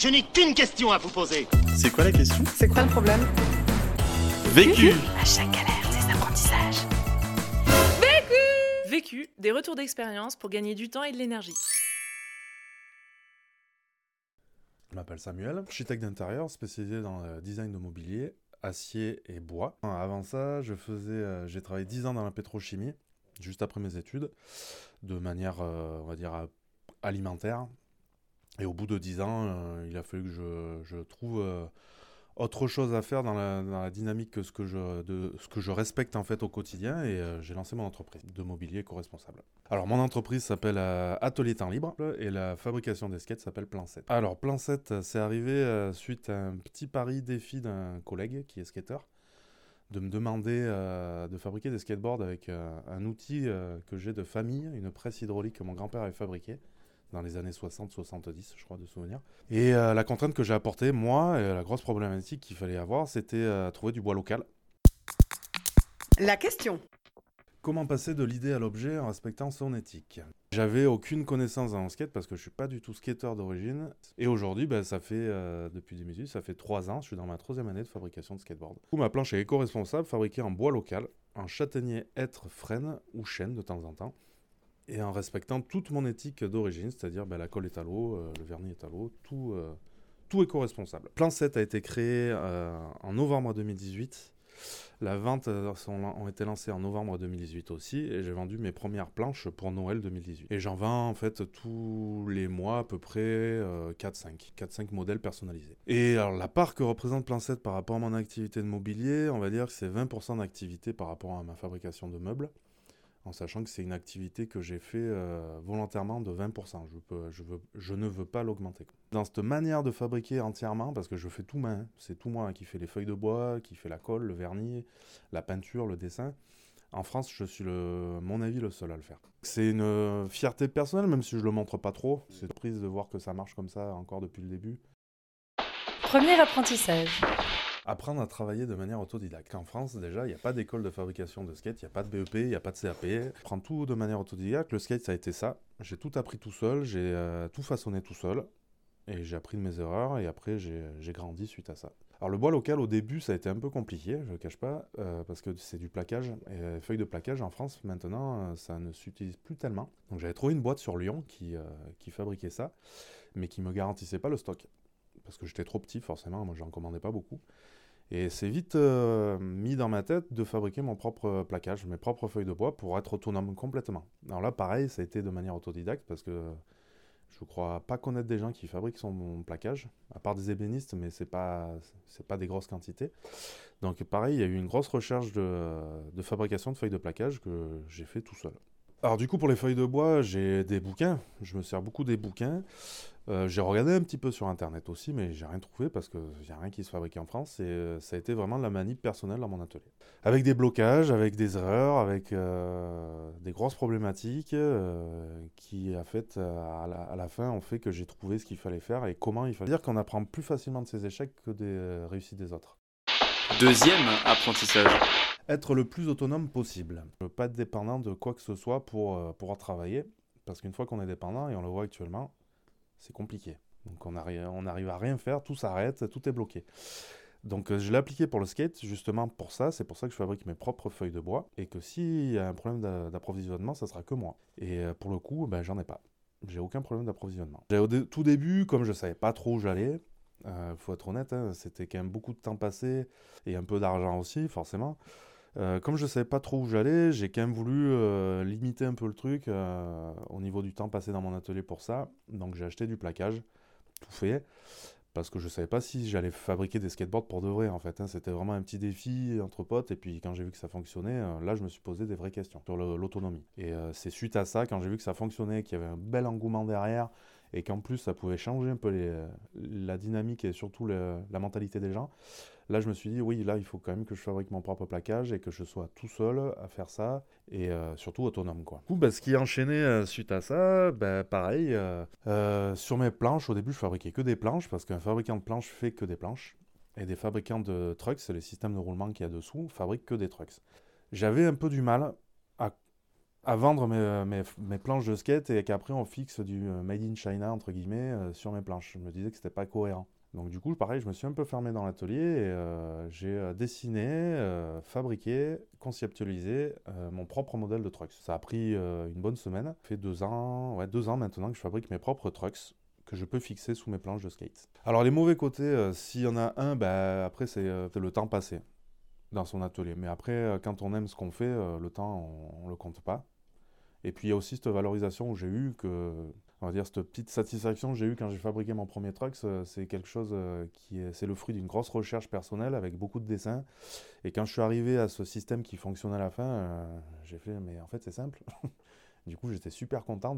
Je n'ai qu'une question à vous poser. C'est quoi la question? C'est quoi le problème? Vécu À chaque galère, des apprentissages. Vécu, des retours d'expérience pour gagner du temps et de l'énergie. Je m'appelle Samuel, architecte d'intérieur spécialisé dans le design de mobilier, acier et bois. Avant ça, je faisais, euh, j'ai travaillé 10 ans dans la pétrochimie, juste après mes études, de manière, euh, on va dire, euh, alimentaire. Et au bout de 10 ans, euh, il a fallu que je, trouve euh, autre chose à faire dans la, dynamique que ce que, je, respecte en fait au quotidien et euh, j'ai lancé mon entreprise de mobilier éco-responsable. Alors mon entreprise s'appelle Atelier Temps Libre et la fabrication des skates s'appelle Plan 7. Alors Plan 7, euh, c'est arrivé suite à un petit pari défi d'un collègue qui est skater de me demander de fabriquer des skateboards avec un outil que j'ai de famille, une presse hydraulique que mon grand-père avait fabriquée dans les années 60-70, je crois, de souvenir. Et euh, la contrainte que j'ai apportée, moi, et la grosse problématique qu'il fallait avoir, c'était euh, trouver du bois local. La question. Comment passer de l'idée à l'objet en respectant son éthique? J'avais aucune connaissance en skate parce que je suis pas du tout skateur d'origine. Et aujourd'hui, ben, ça fait, euh, depuis 2018, ça fait trois ans, je suis dans ma troisième année de fabrication de skateboard. Du coup, ma planche est éco-responsable, fabriquée en bois local, en châtaignier, hêtre, frêne ou chêne de temps en temps. Et en respectant toute mon éthique d'origine, c'est-à-dire ben, la colle est à l'eau, euh, le vernis est à l'eau, tout, euh, tout éco-responsable. Plan 7 a été créé euh, en novembre 2018. La vente sont, ont été lancées en novembre 2018 aussi et j'ai vendu mes premières planches pour Noël 2018. Et j'en vends en fait tous les mois à peu près euh, 4-5, 4-5 modèles personnalisés. Et alors la part que représente Plan 7 par rapport à mon activité de mobilier, on va dire que c'est 20% d'activité par rapport à ma fabrication de meubles en sachant que c'est une activité que j'ai fait euh, volontairement de 20%. Je, je, ne veux pas l'augmenter. Dans cette manière de fabriquer entièrement, parce que je fais tout main, c'est tout moi qui fais les feuilles de bois, qui fait la colle, le vernis, la peinture, le dessin. En France, je suis, mon avis, le seul à le faire. C'est une euh, fierté personnelle, même si je le montre pas trop. C'est prise de voir que ça marche comme ça encore depuis le début. Premier apprentissage. Apprendre à travailler de manière autodidacte. En France, déjà, il n'y a pas d'école de fabrication de skate, il n'y a pas de BEP, il n'y a pas de CAP. Prendre tout de manière autodidacte. Le skate, ça a été ça. J'ai tout appris tout seul, j'ai euh, tout façonné tout seul. Et j'ai appris de mes erreurs et après, j'ai grandi suite à ça. Alors, le bois local, au début, ça a été un peu compliqué, je le cache pas, euh, parce que c'est du plaquage. Et euh, feuilles de plaquage en France, maintenant, ça ne s'utilise plus tellement. Donc, j'avais trouvé une boîte sur Lyon qui, qui fabriquait ça, mais qui me garantissait pas le stock. Parce que j'étais trop petit, forcément, moi, j'en commandais pas beaucoup. Et c'est vite euh, mis dans ma tête de fabriquer mon propre plaquage, mes propres feuilles de bois pour être autonome complètement. Alors là, pareil, ça a été de manière autodidacte parce que je crois pas connaître des gens qui fabriquent son plaquage, à part des ébénistes, mais c'est pas pas des grosses quantités. Donc pareil, il y a eu une grosse recherche de, de fabrication de feuilles de plaquage que j'ai fait tout seul. Alors du coup pour les feuilles de bois, j'ai des bouquins, je me sers beaucoup des bouquins. Euh, j'ai regardé un petit peu sur internet aussi, mais j'ai rien trouvé parce qu'il n'y a rien qui se fabrique en France et euh, ça a été vraiment de la manip personnelle dans mon atelier. Avec des blocages, avec des erreurs, avec euh, des grosses problématiques qui, fait, à, la, à la fin, ont fait que j'ai trouvé ce qu'il fallait faire et comment il fallait dire qu'on apprend plus facilement de ses échecs que des réussites des autres. Deuxième apprentissage. Être le plus autonome possible. Ne pas être dépendant de quoi que ce soit pour euh, pouvoir travailler. Parce qu'une fois qu'on est dépendant, et on le voit actuellement, c'est compliqué. Donc on arrive, on arrive à rien faire, tout s'arrête, tout est bloqué. Donc euh, je l'ai appliqué pour le skate justement pour ça, c'est pour ça que je fabrique mes propres feuilles de bois et que s'il y a un problème d'a- d'approvisionnement, ça sera que moi. Et euh, pour le coup, ben, j'en ai pas. J'ai aucun problème d'approvisionnement. Au tout début, comme je savais pas trop où j'allais, euh, faut être honnête, hein, c'était quand même beaucoup de temps passé et un peu d'argent aussi, forcément. Euh, comme je savais pas trop où j'allais, j'ai quand même voulu euh, un peu le truc euh, au niveau du temps passé dans mon atelier pour ça. Donc j'ai acheté du plaquage, tout fait, parce que je savais pas si j'allais fabriquer des skateboards pour de vrai en fait. hein. C'était vraiment un petit défi entre potes. Et puis quand j'ai vu que ça fonctionnait, euh, là je me suis posé des vraies questions sur l'autonomie. Et euh, c'est suite à ça, quand j'ai vu que ça fonctionnait, qu'il y avait un bel engouement derrière, et qu'en plus ça pouvait changer un peu les- la dynamique et surtout le- la mentalité des gens. Là, je me suis dit, oui, là, il faut quand même que je fabrique mon propre plaquage et que je sois tout seul à faire ça et euh, surtout autonome, quoi. Du coup, bah, ce qui enchaîné euh, suite à ça, bah, pareil, euh, euh, sur mes planches, au début, je fabriquais que des planches parce qu'un fabricant de planches fait que des planches et des fabricants de trucks, c'est le système de roulement qu'il y a dessous, fabriquent que des trucks. J'avais un peu du mal à, vendre mes, mes- planches de skate et qu'après on fixe du euh, made in China entre guillemets euh, sur mes planches. Je me disais que c'était pas cohérent. Donc du coup, pareil, je me suis un peu fermé dans l'atelier et euh, j'ai euh, dessiné, euh, fabriqué, conceptualisé euh, mon propre modèle de trucks. Ça a pris euh, une bonne semaine. Ça fait deux ans, ouais, deux ans maintenant que je fabrique mes propres trucks que je peux fixer sous mes planches de skate. Alors les mauvais côtés, euh, s'il y en a un, bah, après c'est euh, le temps passé dans son atelier. Mais après, euh, quand on aime ce qu'on fait, euh, le temps, on, on le compte pas. Et puis il y a aussi cette valorisation où j'ai eu que, on va dire, cette petite satisfaction que j'ai eue quand j'ai fabriqué mon premier truck, c'est- quelque chose euh, qui est, c'est le fruit d'une grosse recherche personnelle avec beaucoup de dessins. Et quand je suis arrivé à ce système qui fonctionne à la fin, euh, j'ai fait, mais en fait c'est simple. Du coup, j'étais super content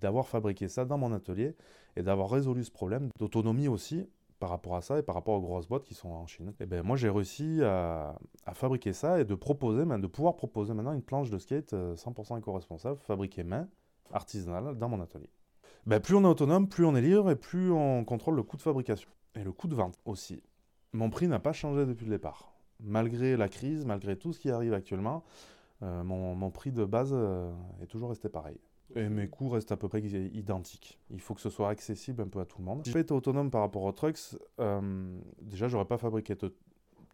d'avoir fabriqué ça dans mon atelier et d'avoir résolu ce problème d'autonomie aussi par rapport à ça et par rapport aux grosses boîtes qui sont en Chine. Et ben moi j'ai réussi à, fabriquer ça et de proposer, de pouvoir proposer maintenant une planche de skate euh, 100% éco-responsable, fabriquée main, artisanale, dans mon atelier. Ben, plus on est autonome, plus on est libre et plus on contrôle le coût de fabrication. Et le coût de vente aussi. Mon prix n'a pas changé depuis le départ. Malgré la crise, malgré tout ce qui arrive actuellement, euh, mon, mon prix de base euh, est toujours resté pareil. Et mes coûts restent à peu près identiques. Il faut que ce soit accessible un peu à tout le monde. Si j'avais été autonome par rapport aux trucks, euh, déjà j'aurais pas fabriqué de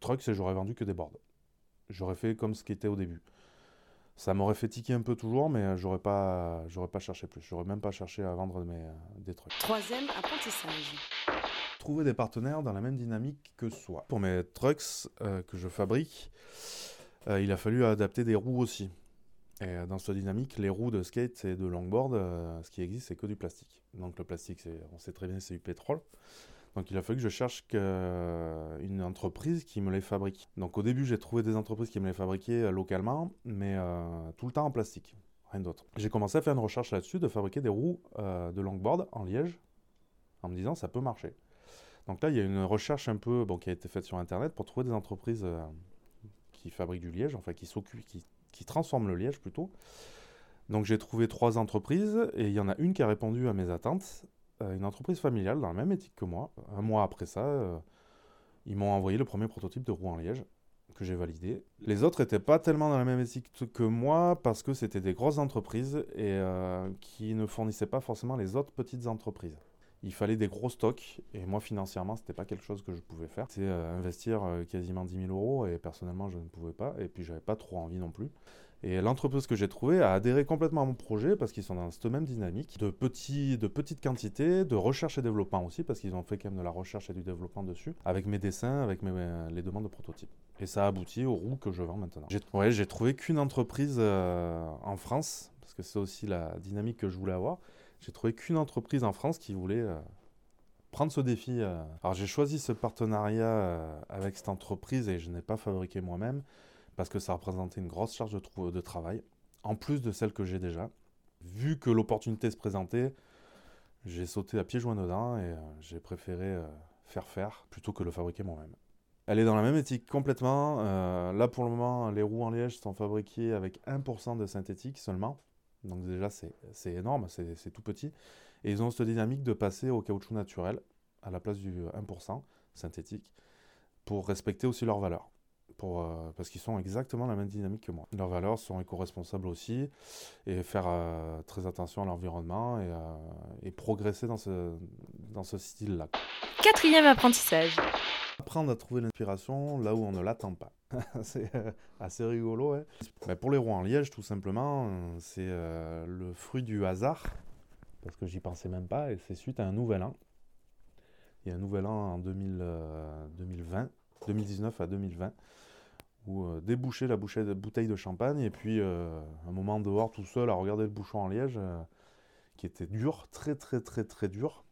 trucks et j'aurais vendu que des boards. J'aurais fait comme ce qui était au début. Ça m'aurait fait tiquer un peu toujours, mais euh, j'aurais pas, j'aurais pas cherché plus. J'aurais même pas cherché à vendre mes, euh, des trucs. Troisième apprentissage. Trouver des partenaires dans la même dynamique que soi. Pour mes trucks euh, que je fabrique, euh, il a fallu adapter des roues aussi. Et euh, dans cette dynamique, les roues de skate et de longboard, euh, ce qui existe, c'est que du plastique. Donc le plastique, on sait très bien, c'est du pétrole. Donc il a fallu que je cherche euh, une entreprise qui me les fabrique. Donc au début, j'ai trouvé des entreprises qui me les fabriquaient localement, mais tout le temps en plastique, rien d'autre. J'ai commencé à faire une recherche là-dessus, de fabriquer des roues de longboard en liège, en me disant ça peut marcher. Donc là, il y a une recherche un peu qui a été faite sur Internet pour trouver des entreprises qui fabriquent du liège, enfin qui s'occupent, qui, qui transforment le liège plutôt. Donc j'ai trouvé trois entreprises et il y en a une qui a répondu à mes attentes, euh, une entreprise familiale dans la même éthique que moi. Un mois après ça, euh, ils m'ont envoyé le premier prototype de roue en liège que j'ai validé. Les autres n'étaient pas tellement dans la même éthique que moi parce que c'était des grosses entreprises et euh, qui ne fournissaient pas forcément les autres petites entreprises. Il fallait des gros stocks et moi financièrement c'était pas quelque chose que je pouvais faire. C'était euh, investir euh, quasiment 10 000 euros et personnellement je ne pouvais pas et puis j'avais pas trop envie non plus. Et l'entreprise que j'ai trouvée a adhéré complètement à mon projet parce qu'ils sont dans cette même dynamique de, petits, de petites quantités, de recherche et développement aussi parce qu'ils ont fait quand même de la recherche et du développement dessus avec mes dessins, avec mes, les demandes de prototypes. Et ça a abouti aux roues que je vends maintenant. J'ai trouvé qu'une entreprise euh, en France parce que c'est aussi la dynamique que je voulais avoir. J'ai trouvé qu'une entreprise en France qui voulait euh, prendre ce défi. euh. Alors j'ai choisi ce partenariat euh, avec cette entreprise et je n'ai pas fabriqué moi-même parce que ça représentait une grosse charge de, travail, en plus de celle que j'ai déjà. Vu que l'opportunité se présentait, j'ai sauté à pieds joints dedans et j'ai préféré faire faire plutôt que le fabriquer moi-même. Elle est dans la même éthique complètement. là pour le moment, les roues en liège sont fabriquées avec 1% de synthétique seulement. Donc déjà c'est c'est énorme, c'est c'est tout petit. Et ils ont cette dynamique de passer au caoutchouc naturel à la place du 1% synthétique pour respecter aussi leurs valeurs. Pour, euh, parce qu'ils sont exactement la même dynamique que moi. Leurs valeurs sont éco-responsables aussi et faire euh, très attention à l'environnement et, euh, et progresser dans ce, dans ce style-là. Quatrième apprentissage. Apprendre à trouver l'inspiration là où on ne l'attend pas. c'est euh, assez rigolo. Ouais. Ben, pour les roues en liège, tout simplement, euh, c'est euh, le fruit du hasard. Parce que j'y pensais même pas. Et c'est suite à un nouvel an. Il y a un nouvel an en 2000, euh, 2020, 2019 à 2020, où euh, déboucher la bouteille de champagne et puis un moment dehors tout seul à regarder le bouchon en liège qui était dur, très très très très dur,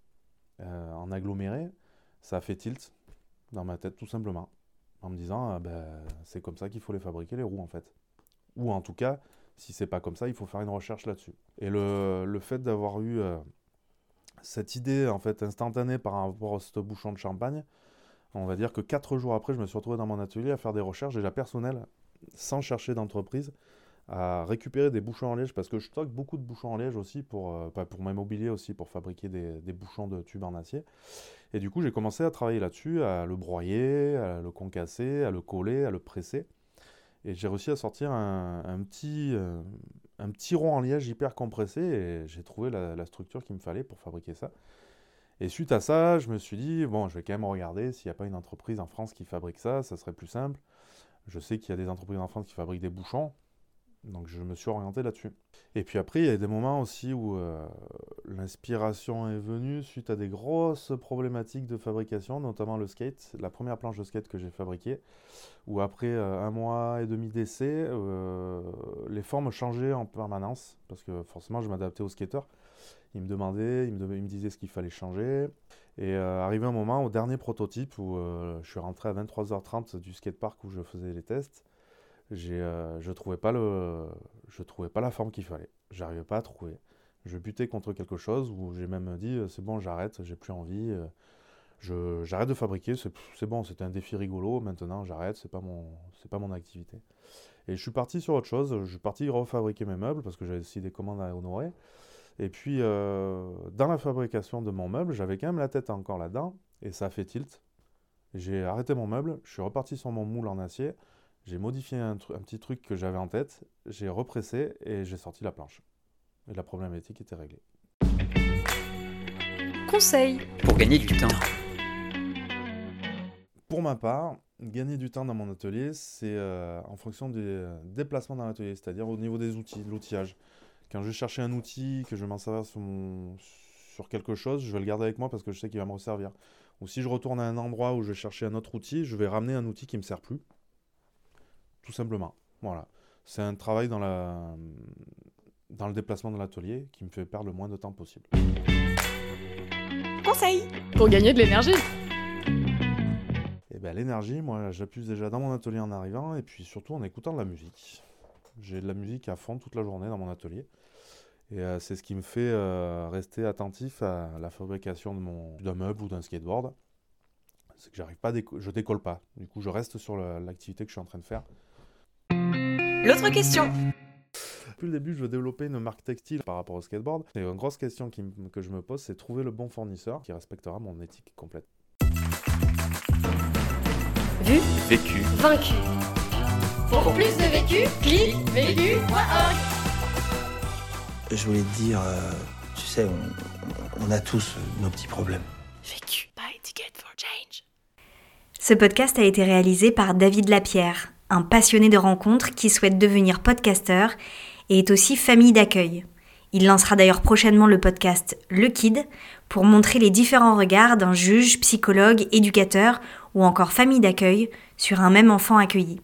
en aggloméré, ça a fait tilt dans ma tête tout simplement, en me disant ah, ben, c'est comme ça qu'il faut les fabriquer les roues en fait. Ou en tout cas, si c'est pas comme ça, il faut faire une recherche là-dessus. Et le, le fait d'avoir eu euh, cette idée en fait instantanée par rapport à ce bouchon de champagne, on va dire que quatre jours après, je me suis retrouvé dans mon atelier à faire des recherches déjà personnelles, sans chercher d'entreprise, à récupérer des bouchons en liège, parce que je stocke beaucoup de bouchons en liège aussi, pour, euh, pour m'immobilier aussi, pour fabriquer des, des bouchons de tubes en acier. Et du coup, j'ai commencé à travailler là-dessus, à le broyer, à le concasser, à le coller, à le presser. Et j'ai réussi à sortir un, un petit, euh, un petit rond en liège hyper compressé et j'ai trouvé la, la structure qu'il me fallait pour fabriquer ça. Et suite à ça, je me suis dit, bon, je vais quand même regarder s'il n'y a pas une entreprise en France qui fabrique ça, ça serait plus simple. Je sais qu'il y a des entreprises en France qui fabriquent des bouchons, donc je me suis orienté là-dessus. Et puis après, il y a des moments aussi où euh, l'inspiration est venue suite à des grosses problématiques de fabrication, notamment le skate, la première planche de skate que j'ai fabriquée, où après euh, un mois et demi d'essai, euh, les formes changeaient en permanence, parce que forcément je m'adaptais au skater. Il me demandait, il me, il me disait ce qu'il fallait changer. Et arrivé un moment, au dernier prototype, où je suis rentré à 23h30 du skatepark où je faisais les tests, j'ai, je trouvais pas le, je trouvais pas la forme qu'il fallait. J'arrivais pas à trouver. Je butais contre quelque chose où j'ai même dit c'est bon, j'arrête, j'ai plus envie. Je, j'arrête de fabriquer, c'est, bon, c'était un défi rigolo. Maintenant, j'arrête, c'est pas mon, c'est pas mon activité. Et je suis parti sur autre chose. Je suis parti refabriquer mes meubles parce que j'avais aussi des commandes à honorer. Et puis, euh, dans la fabrication de mon meuble, j'avais quand même la tête encore là-dedans, et ça a fait tilt. J'ai arrêté mon meuble, je suis reparti sur mon moule en acier, j'ai modifié un, un, petit truc que j'avais en tête, j'ai repressé et j'ai sorti la planche. Et la problématique était réglée. Conseil pour gagner du temps. Pour ma part, gagner du temps dans mon atelier, c'est euh, en fonction des déplacements dans l'atelier, c'est-à-dire au niveau des outils, de l'outillage. Quand je vais chercher un outil, que je vais m'en servir sur, mon, sur quelque chose, je vais le garder avec moi parce que je sais qu'il va me resservir. Ou si je retourne à un endroit où je vais chercher un autre outil, je vais ramener un outil qui ne me sert plus. Tout simplement. Voilà. C'est un travail dans, la, dans le déplacement de l'atelier qui me fait perdre le moins de temps possible. Conseil pour gagner de l'énergie. Et ben l'énergie, moi j'appuie déjà dans mon atelier en arrivant et puis surtout en écoutant de la musique. J'ai de la musique à fond toute la journée dans mon atelier. Et euh, c'est ce qui me fait euh, rester attentif à la fabrication de mon, d'un meuble ou d'un skateboard. C'est que j'arrive pas, déco- je décolle pas. Du coup, je reste sur le- l'activité que je suis en train de faire. L'autre question Depuis le début, je veux développer une marque textile par rapport au skateboard. Et une grosse question qui que je me pose, c'est trouver le bon fournisseur qui respectera mon éthique complète. Vu, Vécu. vaincu. Pour plus de vécu, clique vécu.org. Je voulais te dire, euh, tu sais, on, on a tous euh, nos petits problèmes. Vécu. Buy ticket for change. Ce podcast a été réalisé par David Lapierre, un passionné de rencontres qui souhaite devenir podcasteur et est aussi famille d'accueil. Il lancera d'ailleurs prochainement le podcast Le Kid pour montrer les différents regards d'un juge, psychologue, éducateur ou encore famille d'accueil sur un même enfant accueilli.